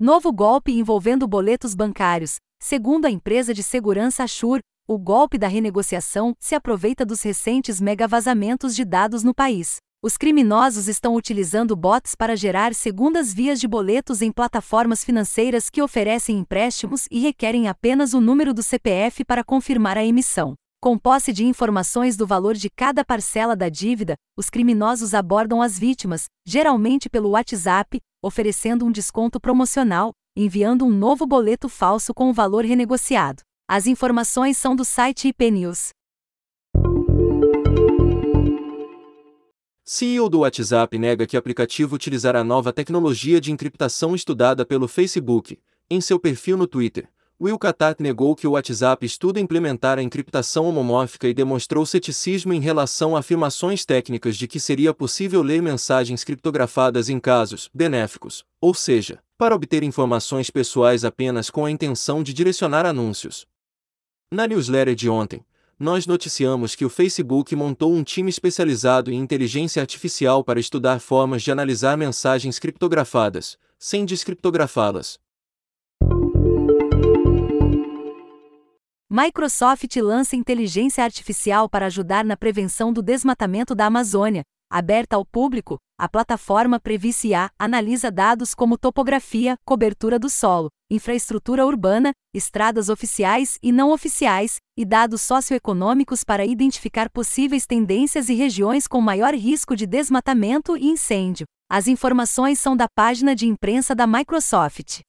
Novo golpe envolvendo boletos bancários. Segundo a empresa de segurança Ashur, o golpe da renegociação se aproveita dos recentes mega vazamentos de dados no país. Os criminosos estão utilizando bots para gerar segundas vias de boletos em plataformas financeiras que oferecem empréstimos e requerem apenas o número do CPF para confirmar a emissão. Com posse de informações do valor de cada parcela da dívida, os criminosos abordam as vítimas, geralmente pelo WhatsApp, oferecendo um desconto promocional, enviando um novo boleto falso com o valor renegociado. As informações são do site IP News. CEO do WhatsApp nega que aplicativo utilizará nova tecnologia de encriptação estudada pelo Facebook. Em seu perfil no Twitter, Will Katat negou que o WhatsApp estuda implementar a encriptação homomórfica e demonstrou ceticismo em relação a afirmações técnicas de que seria possível ler mensagens criptografadas em casos benéficos, ou seja, para obter informações pessoais apenas com a intenção de direcionar anúncios. Na newsletter de ontem, nós noticiamos que o Facebook montou um time especializado em inteligência artificial para estudar formas de analisar mensagens criptografadas, sem descriptografá-las. Microsoft lança inteligência artificial para ajudar na prevenção do desmatamento da Amazônia. Aberta ao público, a plataforma Previcia analisa dados como topografia, cobertura do solo, infraestrutura urbana, estradas oficiais e não oficiais, e dados socioeconômicos para identificar possíveis tendências e regiões com maior risco de desmatamento e incêndio. As informações são da página de imprensa da Microsoft.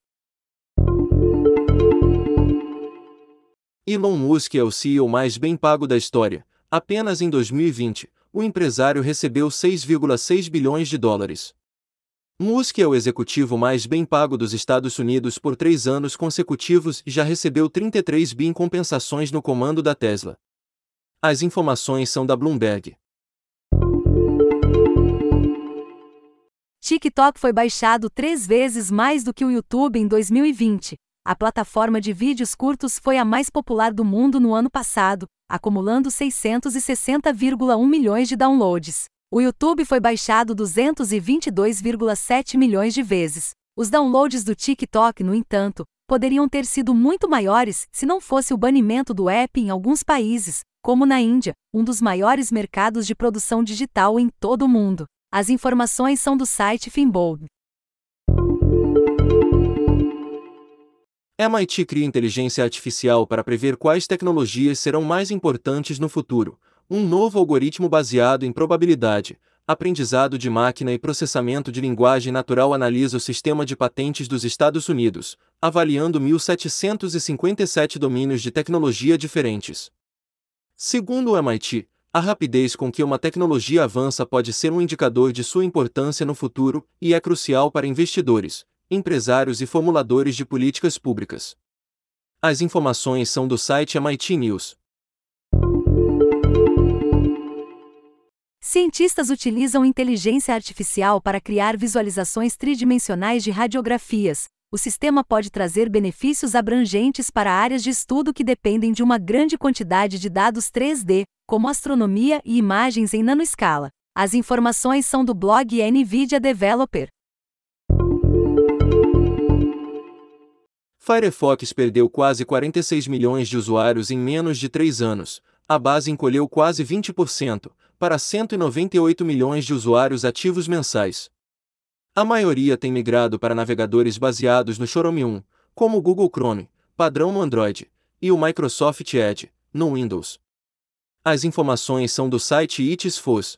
Elon Musk é o CEO mais bem pago da história. Apenas em 2020, o empresário recebeu 6,6 bilhões de dólares. Musk é o executivo mais bem pago dos Estados Unidos por três anos consecutivos e já recebeu 33 bi em compensações no comando da Tesla. As informações são da Bloomberg. TikTok foi baixado três vezes mais do que o YouTube em 2020 a plataforma de vídeos curtos foi a mais popular do mundo no ano passado, acumulando 660,1 milhões de downloads. O YouTube foi baixado 222,7 milhões de vezes. Os downloads do TikTok, no entanto, poderiam ter sido muito maiores se não fosse o banimento do app em alguns países, como na Índia, um dos maiores mercados de produção digital em todo o mundo. As informações são do site Finbold. MIT cria inteligência artificial para prever quais tecnologias serão mais importantes no futuro. Um novo algoritmo baseado em probabilidade, aprendizado de máquina e processamento de linguagem natural analisa o sistema de patentes dos Estados Unidos, avaliando 1.757 domínios de tecnologia diferentes. Segundo o MIT, a rapidez com que uma tecnologia avança pode ser um indicador de sua importância no futuro e é crucial para investidores, empresários e formuladores de políticas públicas. As informações são do site MIT News. Cientistas utilizam inteligência artificial para criar visualizações tridimensionais de radiografias. O sistema pode trazer benefícios abrangentes para áreas de estudo que dependem de uma grande quantidade de dados 3D, como astronomia e imagens em nanoescala. As informações são do blog NVIDIA Developer. Firefox perdeu quase 46 milhões de usuários em menos de três anos, a base encolheu quase 20%, para 198 milhões de usuários ativos mensais. A maioria tem migrado para navegadores baseados no Chrome 1, como o Google Chrome, padrão no Android, e o Microsoft Edge, no Windows. As informações são do site ITSFOS.